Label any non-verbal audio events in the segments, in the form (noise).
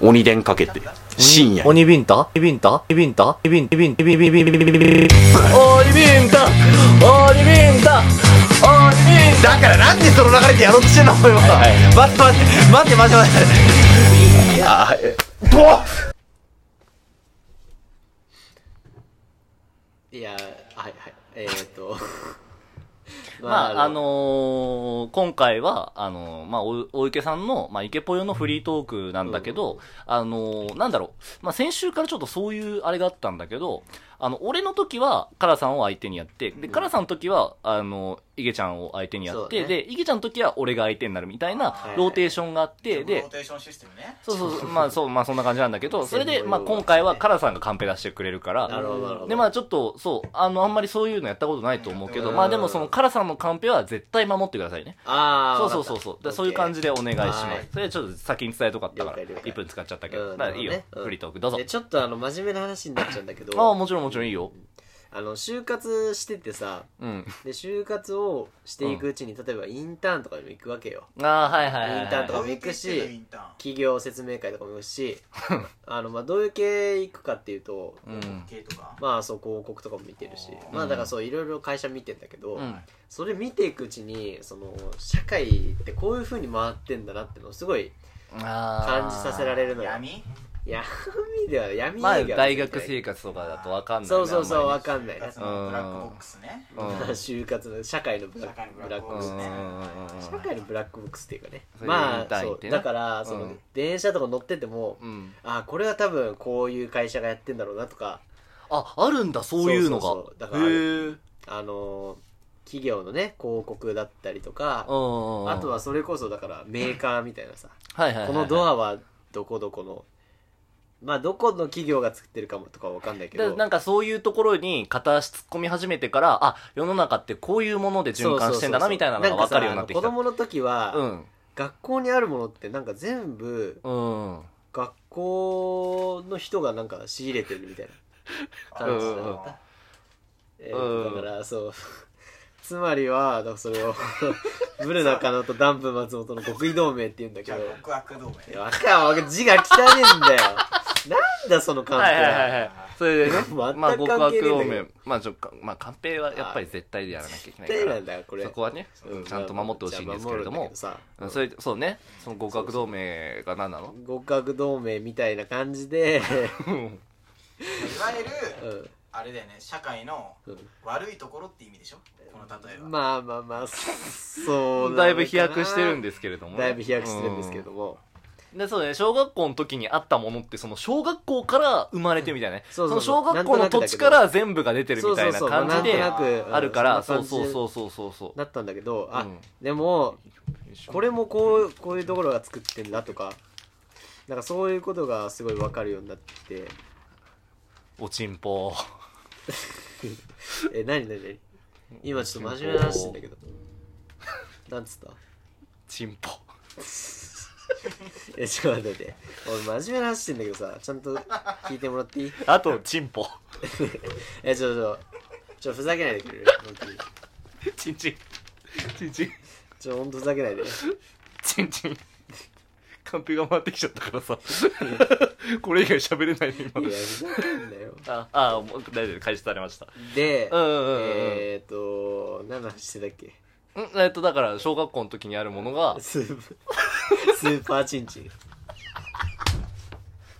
鬼電かけて深夜鬼ビンタ？ビンタビンタ？ビンタビンタ？ビンタビンタ？ビンタビンタ？ビンタ鬼ビンタ？鬼ビンタ？だからなんでその流れでやろうとしてんのお前は。待って待って。待って待って待って。あっいやはいはい。え、っと。まあ、あのー今回は、あのーまあ、お、お池さんの、まあ、池ぽよのフリートークなんだけど、あのーなんだろう、まあ、先週からちょっとそういうあれがあったんだけど、あの、俺の時は、カラさんを相手にやって、で、カラさんの時は、あの、イゲちゃんを相手にやって、ね。で、イゲちゃんの時は俺が相手になるみたいなはい。ローテーションがあって、ロでー、テーションシステムね。そうそうそう、まあそう、まあそんな感じなんだけど、(laughs) それで、まあ今回はカラさんがカンペ出してくれるから、なるほどなるほど。で、まあちょっと、そう、あの、あんまりそういうのやったことないと思うけど、うん。まあでもそのカラさんのカンペは絶対守ってくださいね。ああそうそうそうそう。でそういう感じでお願いします。はい。それちょっと先に伝えとかったから、了解了解。1分使っちゃったけど。いいよ。フリートークどうぞ。で。ちょっとあの真面目な話になっちゃうんだけどああ、もちろんもちろんいいよ。あの就活しててさうん。で就活をしていくうちに、例えばインターンとかにも行くわけよああ、はいはいはいインターンとかはい。も行くしインターン？企業説明会とかも行くしあのまあどういう系行くかっていうとうん。系とか？まあそう広告とかも見てるしまあだからそういろいろ会社見てんだけど、うん。それ見ていくうちにその社会ってこういう風に回ってんだなってのをすごいああ。感じさせられるのよ闇？闇では闇営業まあ、大学生活とかだとわかんないね。そうそうそうあんまわかんないな。ブラックボックスね。うん。就活の社会のブラ社会のブラックボックス。りブラックボックスね。社会のブラックボックスっていうかね。まあそう。だからその、うん。電車とか乗ってても、うん。あこれは多分こういう会社がやってんだろうなとか。あ、あるんだ、そういうのが。そうそうそう。だからあのー企業のね広告だったりとか、うん。あとはそれこそだからメーカーみたいなさ、はいはいはいはい。このドアはどこどこのまあどこの企業が作ってるかもとかわかんないけど。だなんかそういうところに片足突っ込み始めてから、あ、世の中ってこういうもので循環してんだなみたいなのが分かるようになってきた。子供の時は、うん。学校にあるものってなんか全部うん。学校の人がなんか仕入れてるみたいな感じだうん。った、えうん。ーだからそう。(laughs) つまりはだからそれを (laughs) ブル中野とダンプ松本の極意同盟って言うんだけじゃどあ極悪同い盟やわかん字が汚ねえんだよなんだそのカンペはいはいはいはい。それでね、(laughs) 全くまあ、関係極悪ねえんだけど同盟。まあ、ちょ、まあ、カンペはやっぱり絶対でやらなきゃいけない絶対なから。んだよこれ。そこはね、うん。ちゃんと守ってほしいんですけれども。じゃあうんそれ、そうね、その極悪同盟が何なの？極悪同盟みたいな感じで、いわゆるうん。あれだよね社会のうん悪いところって意味でしょ？この例えは。まあまあまあそうだいぶ飛躍してるんですけれどもね。だいぶ飛躍してるんですけれども、うんで、そうね、小学校の時にあったものって、その小学校から生まれてみたいなね。そうそうそう。の小学校の土地から全部が出てるみたいなそうそうそう。感じであるから、そうそうそうそうそう。そう。なったんだけどあ、うん。でもこれもこうこういうところが作ってんだとかなんかそういうことがすごい分かるようになって。おちんぽ。(laughs) え何何何？今ちょっと真面目な話してんだけど。なんつった？ちんぽ。えちょっと待ってて俺真面目な話してんだけどさちゃんと聞いてもらっていい？あと、ちんぽ。(laughs) えちょちょちょふざけないでくれる？本当にちんちん。ちんちん。ちょほんとふざけないでちんちん。カンペが回ってきちゃったからさ。これ以外喋れないね、今い。やふざけんなよあ、あ、もう大丈夫、開始されました。で、うんうんうんうんえっ、ー、と何の話してたっけ？ん。えっと、だから、小学校の時にあるものが、スーパースーパーチンチン。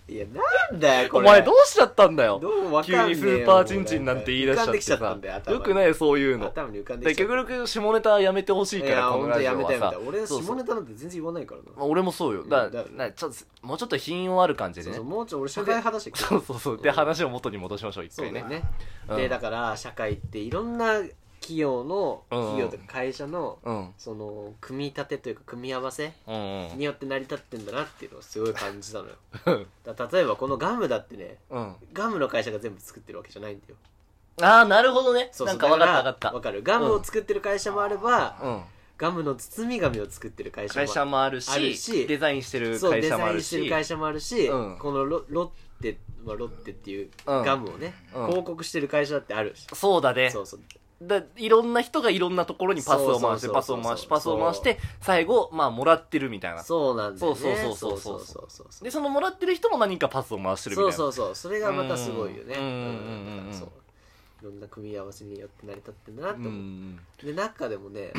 いやなんだよこれ。お前どうしちゃったんだよ。どうわ急かんねえよにスーパーチンチンなんて言い出しちゃって浮かんできちゃったさんだよ頭に。よくないそういうの。頭に浮かんでできちゃった。極力下ネタやめてほしいいからこのんとやめたやめた俺そうそう。下ネタなんて全然言わないからな。まあ俺もそうよ。だだなちょっともうちょっと品をある感じでね。そうそうもうちょい俺社会派だし。そうそうそう。で話を元に戻しましょう一回ね。そうだよね、うん。でだから社会っていろんな企業のうん。企業とか会社のうん。その組み立てというか組み合わせうんうん。によって成り立ってんだなっていうのをすごい感じたのよ。(laughs) うん。だから例えばこのガムだってねうん。ガムの会社が全部作ってるわけじゃないんだよ。ああなるほどね。そうそうなんか分かった分かだった。らわかる。ガムを作ってる会社もあれば、うん。ガムの包み紙を作ってる会社も会社もあるあるししデザインしてるそうデ会社もあるザインしてるし会社もあるし、うん。このロロッテ、まあ、ロッテっていううん。ガムをね、うん。広告してる会社だってあるし、そうだね。そうそうだいろんな人がいろんなところにパスを回して、パスを回して、パスを回して、最後、まあ、もらってるみたいな。そうなんですね。そうそうそうそうそう。そうで、そのもらってる人も何かパスを回してるみたいな。そうそうそう。それがまたすごいよね。うん。だからそう。いろん。な組み合わせによって成り立ってるなと思う。で、中でもね、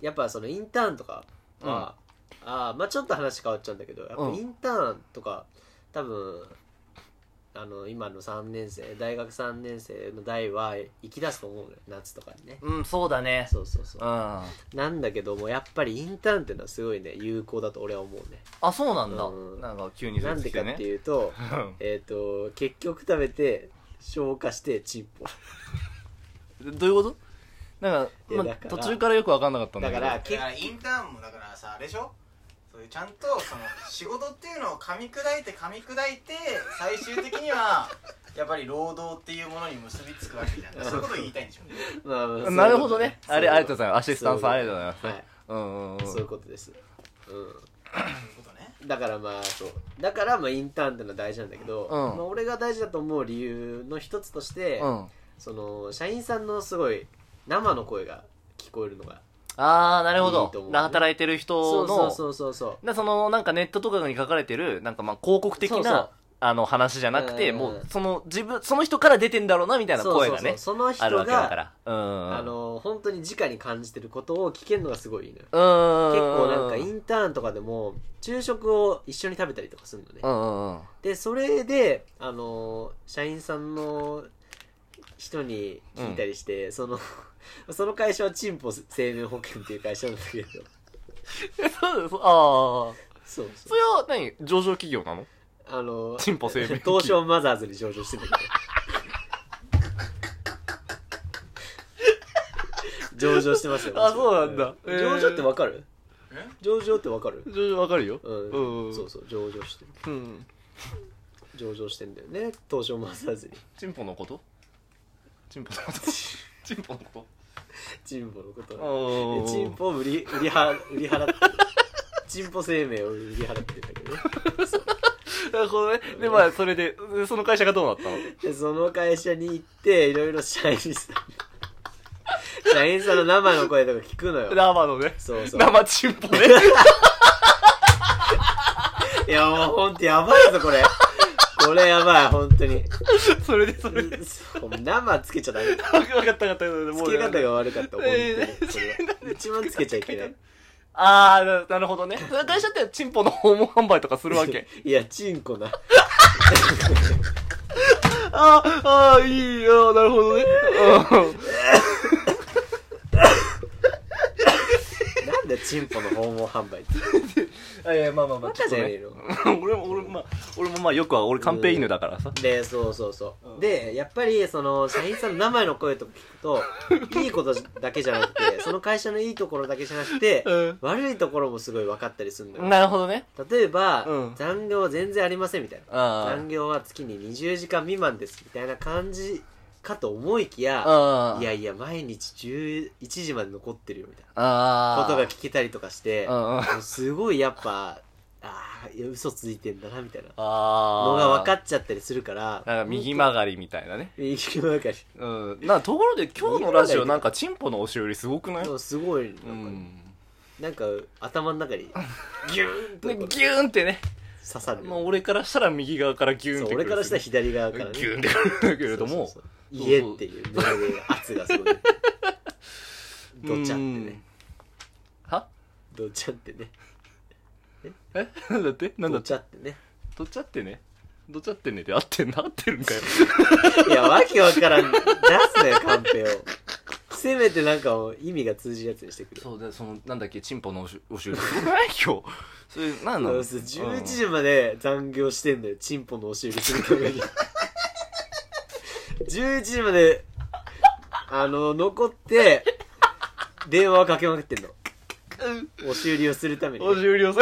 やっぱそのインターンとかは、あ、あまあちょっと話変わっちゃうん。だけど、やっぱインターンとか、多分、あの今の3年生大学3年生の代は行き出すと思うのよ夏とかにねうん、そうだね。そうそうそううん。あ、なんだけどもやっぱりインターンっていうのはすごいね有効だと俺は思うねそうなんだうん。なんか急になんでかってう。いうと (laughs) えっと結局食べて消化してチンポ (laughs) どういうこと？なんか、まあ途中からよくわかんなかったんだけど。だからだからインターンもだからさあれでしょ？そういうちゃんとその仕事っていうのを噛み砕いて噛み砕いて最終的には (laughs) やっぱり労働っていうものに結びつくわけじゃん。そういうことを言いたいんでしょ (laughs) まあまあなるほどね。あれ、ありがとうございます。アシスタントさんありがとうございます。はい。うんうんうん。そういうことです。だからまあそう。だからまあインターンってのは大事なんだけど、うん。まあ、俺が大事だと思う理由の一つとして、うん。その社員さんのすごい生の声が聞こえるのがあー、なるほど。いいと思う。ね。働いてる人の、そうそうそうそうでそのなんかネットとかに書かれてるなんかまあ広告的なそうそう。あの話じゃなくて、うん。もうその自分その人から出てんだろうなみたいな声がねそうそう。そうそのあるわ人がけだから。うん。あの本当に直に感じてることを聞けるのがすごいいいのよ。うん。結構なんかインターンとかでも昼食を一緒に食べたりとかするのね。うんうんうん。でそれであの社員さんの人に聞いたりして、そのその会社はチンポ生命保険っていう会社なんだけど。えそうそうああそうそそうれは何上場企業なの？あのチンポ生命。東証マザーズに上場してんだけど。(laughs) 上場してますよ。あそうなんだ。へー上場ってわかる？え？上場ってわかる？上場わかるよ。うん、うん。そうそう上場してる。うん。上場してんだよね東証マザーズに。チンポのこと？チンポのこと (laughs) チンポのこチンポのこと。とでチンポを売り売りは (laughs) 売り払って。るチンポ生命を売り払ってるんだけどね。(laughs) なるほどね。でまあそれでその会社がどうなったの？でその会社に行っていろいろ社員さん社員さんの生の声とか聞くのよ。生のね。そうそう。生チンポね。(laughs) いやもうほんとやばいぞこれこれやばい本当に。それでそれで。生つけちゃダメ。分かった分かったつけ方が悪かった本当に。(laughs) それは。一番つけちゃいけない。ああななるほどね。(laughs) 会社ってチンポの訪問販売とかするわけ。(laughs) いやチンコな。あーあーいい。よなるほどねでチンポの訪問販売。ってあいやまあまあまあちょのっとね。俺も俺もまあ俺もまあよくは俺カンペ犬だからさ。でそうそうそう。でやっぱりその社員さんの生の声とか聞くと (laughs) いいことだけじゃなくてその会社のいいところだけじゃなくて、うん。悪いところもすごい分かったりするのよ。なるほどね。例えば、うん。残業全然ありませんみたいな。あ残業は月に20時間未満ですみたいな感じかと思いきやあいやいや毎日11時まで残ってるよみたいな。あことが聞けたりとかしてすごいやっぱああ嘘ついてんだなみたいなあのが分かっっちゃったりするからなんか右曲がりみたいなね。右曲がり。うん。なところで今日のラジオなんかチンポの押し寄りすごくない？すごいなんうか,、ん。なんか頭の中に (laughs) ギューンとねギューンってね。刺さる俺からしたら右側からギューンって俺からしたら左側からね。ギューンってくるけれどもそうそうそう家っていう胸で圧がすごい。(laughs) どちゃってね。は？どちゃってね。え？(laughs) なんだって？なんだどってちゃってね。どっちゃってね？どっちゃってねで合ってんの？合ってるんかよ。(laughs) いやわけわからん。出すなよカンペを。せめてなんかもう意味が通じるやつにしてくれ。そうでそのなんだっけ？チンポの押し押し寄り。すごくない今日？それなんなのそう11時まで残業してんだよチンポの押し売りするために11時まであの残って電話をかけまくってんの。押し売りをするために押し売りをさ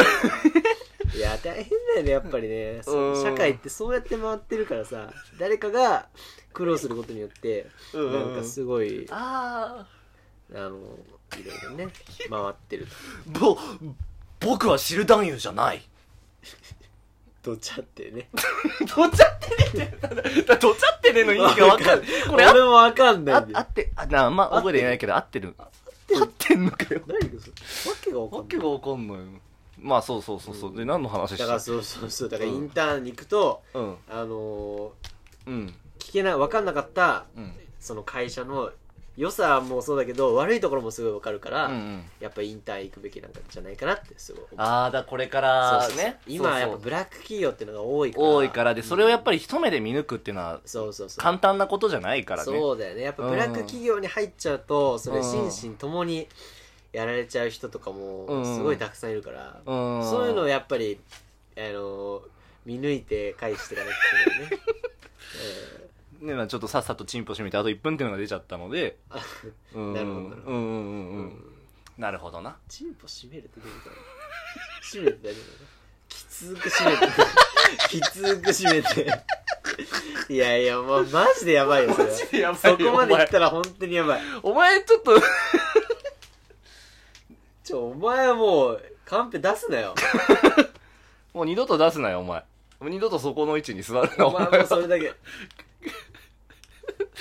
いや大変だよねやっぱりね。社会ってそうやって回ってるからさ誰かが苦労することによってうんなんかすごいああのいろいろね回ってるぼ僕は知る男優じゃないどちゃってね (laughs) どっちゃってねって、どっちゃってねの意味がわかんない。これあ俺もわかんないあ合って、あ、なあんま覚えてないけど合ってる。合ってんのかよ。何がそれわけがわかんないわけがわかんないよ。まあそうそうそうそう。で、何の話しただからそうそうそうだからインターンに行くと、うん。あのーうん。聞けない分かんなかったうん。その会社の良さもそうだけど悪いところもすごい分かるから、うんうん。やっぱインターン行くべきなんじゃないかなってすごい思う。ああ、だこれからそうね。今はやっぱブラック企業っていうのが多いから。多いからで、それをやっぱり一目で見抜くっていうのはそうそうそう。簡単なことじゃないからね。そうだよね。やっぱブラック企業に入っちゃうとそれうん心身ともにやられちゃう人とかもうん。すごいたくさんいるから、うん。そういうのをやっぱりあの見抜いて返していかなきゃいけないね、(laughs) ね、まあちょっとさっさとチンポ閉めてあと1分っていうのが出ちゃったので、うん。なるほどなるほどうんうんうんううんん。なるほどな。チンポ閉めるってどういうこと？閉めて大丈夫なの？きつく閉めて (laughs) きつく閉めていやいやもうマジでやばいよそれはジでやばいそよこまで来たら本当にやばいお前ちょっと、(laughs) ちょお前はもうカンペ出すなよ (laughs) もう二度と出すなよ、お前。もう二度とそこの位置に座るな、お前お前もうそれだけは。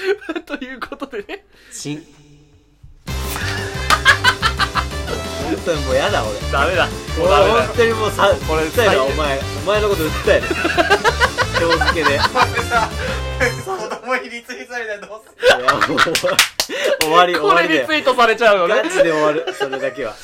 (laughs) ということでね。ちん。本当にもうやだ俺。ダメだ。もう俺ダメだ本。当にもうさこれ訴えるお前お前のこと訴える今日付けで。いやさ子供にリツイートされたらどうする？もう。終わり終これわりで。リツイートされちゃうよね。ガ。チで終わる。それだけは